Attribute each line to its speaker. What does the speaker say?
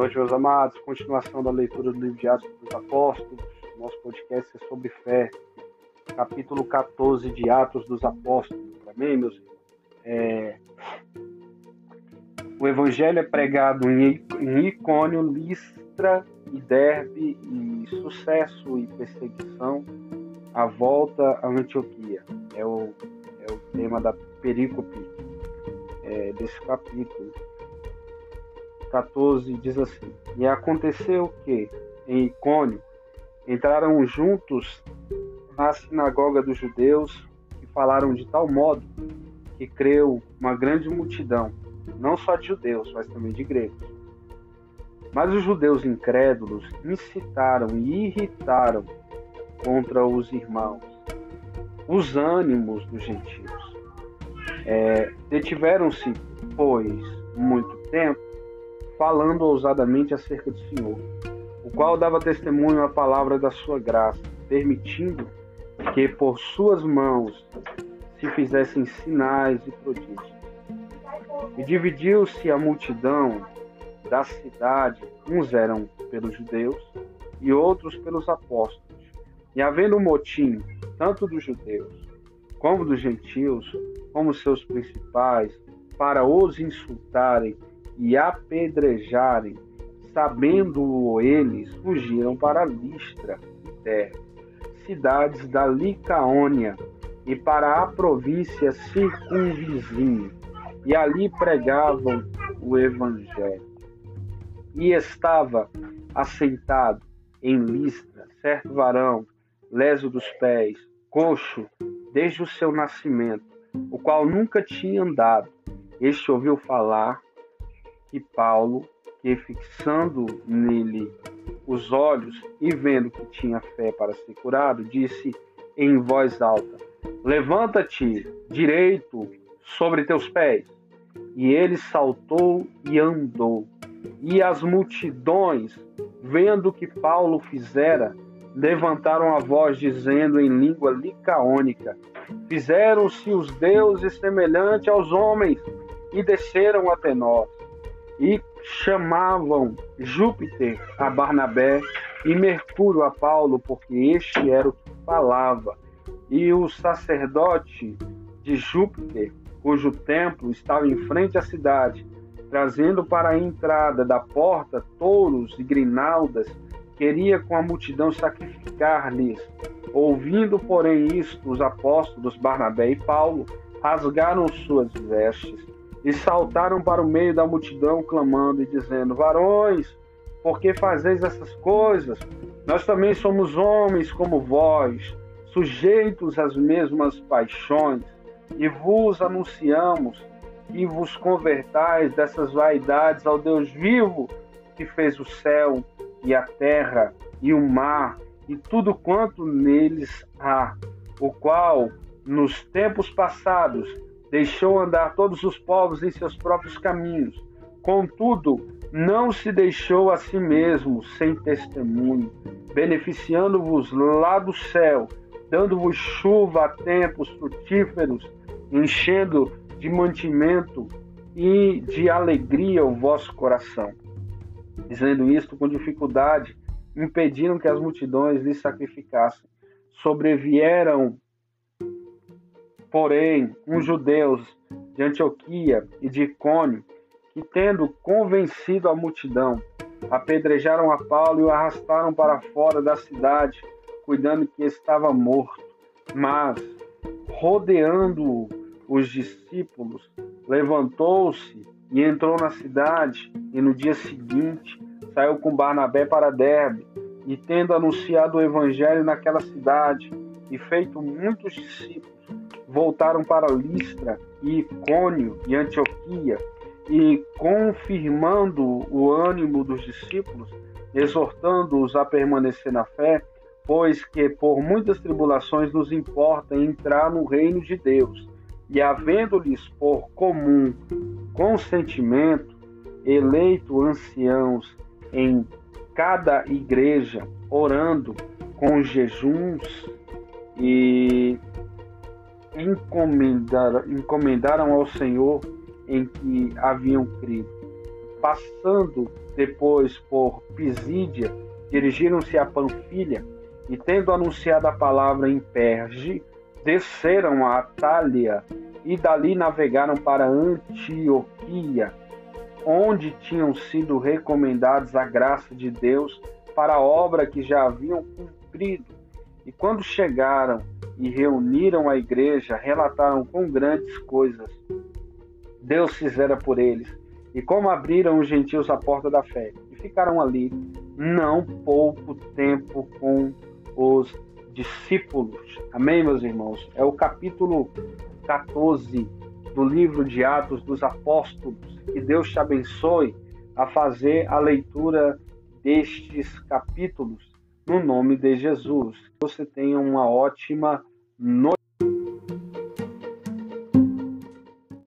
Speaker 1: noite, meus amados. Continuação da leitura do livro de Atos dos Apóstolos. Nosso podcast é sobre fé. Capítulo 14 de Atos dos Apóstolos. Amém, meus irmãos? É... O evangelho é pregado em Icônio, Listra e Derbe, e sucesso e perseguição, a volta a Antioquia. É o, é o tema da perícope é, desse capítulo. 14 diz assim: E aconteceu que, em Icônio, entraram juntos na sinagoga dos judeus e falaram de tal modo que creu uma grande multidão, não só de judeus, mas também de gregos. Mas os judeus incrédulos incitaram e irritaram contra os irmãos os ânimos dos gentios. É, Detiveram-se, pois, muito tempo falando ousadamente acerca do Senhor, o qual dava testemunho à palavra da sua graça, permitindo que por suas mãos se fizessem sinais e prodígios. E dividiu-se a multidão da cidade, uns eram pelos judeus e outros pelos apóstolos. E havendo um motim, tanto dos judeus como dos gentios, como seus principais, para os insultarem e apedrejarem. Sabendo eles, fugiram para Listra e cidades da Licaônia, e para a província circunvizinha, e ali pregavam o Evangelho. E estava assentado em Listra certo varão, leso dos pés, coxo, desde o seu nascimento, o qual nunca tinha andado. Este ouviu falar que Paulo, que fixando nele os olhos e vendo que tinha fé para ser curado, disse em voz alta: Levanta-te direito sobre teus pés. E ele saltou e andou. E as multidões, vendo que Paulo fizera, levantaram a voz, dizendo em língua licaônica: Fizeram-se os deuses semelhantes aos homens e desceram até nós e chamavam Júpiter a Barnabé e Mercúrio a Paulo, porque este era o que falava. E o sacerdote de Júpiter, cujo templo estava em frente à cidade, trazendo para a entrada da porta touros e grinaldas, queria com a multidão sacrificar-lhes. Ouvindo, porém, isto, os apóstolos Barnabé e Paulo rasgaram suas vestes e saltaram para o meio da multidão, clamando e dizendo: Varões, por que fazeis essas coisas? Nós também somos homens como vós, sujeitos às mesmas paixões, e vos anunciamos que vos convertais dessas vaidades ao Deus vivo, que fez o céu e a terra e o mar e tudo quanto neles há, o qual nos tempos passados deixou andar todos os povos em seus próprios caminhos. Contudo, não se deixou a si mesmo sem testemunho, beneficiando-vos lá do céu, dando-vos chuva a tempos frutíferos, enchendo de mantimento e de alegria o vosso coração. Dizendo isto com dificuldade, impediram que as multidões lhe sacrificassem. Sobrevieram porém, uns judeus de Antioquia e de Icônio, que tendo convencido a multidão, apedrejaram a Paulo e o arrastaram para fora da cidade, cuidando que estava morto. Mas, rodeando os discípulos, levantou-se e entrou na cidade, e no dia seguinte saiu com Barnabé para Derbe, e tendo anunciado o evangelho naquela cidade e feito muitos discípulos, voltaram para Listra e Icônio e Antioquia, e confirmando o ânimo dos discípulos, exortando-os a permanecer na fé, pois que por muitas tribulações nos importa entrar no reino de Deus, e havendo-lhes por comum consentimento, eleito anciãos em cada igreja, orando com jejuns e encomendaram, encomendaram ao Senhor em que haviam crido. passando depois por Pisídia, dirigiram-se a Panfilha e, tendo anunciado a palavra em Perge, desceram a Atália e dali navegaram para Antioquia, onde tinham sido recomendados a graça de Deus para a obra que já haviam cumprido. E quando chegaram e reuniram a igreja, relataram com grandes coisas Deus fizera por eles, e como abriram os gentios a porta da fé, e ficaram ali não pouco tempo com os discípulos. Amém, meus irmãos? É o capítulo 14 do livro de Atos dos Apóstolos. Que Deus te abençoe a fazer a leitura destes capítulos no nome de Jesus. Você tenha uma ótima noite.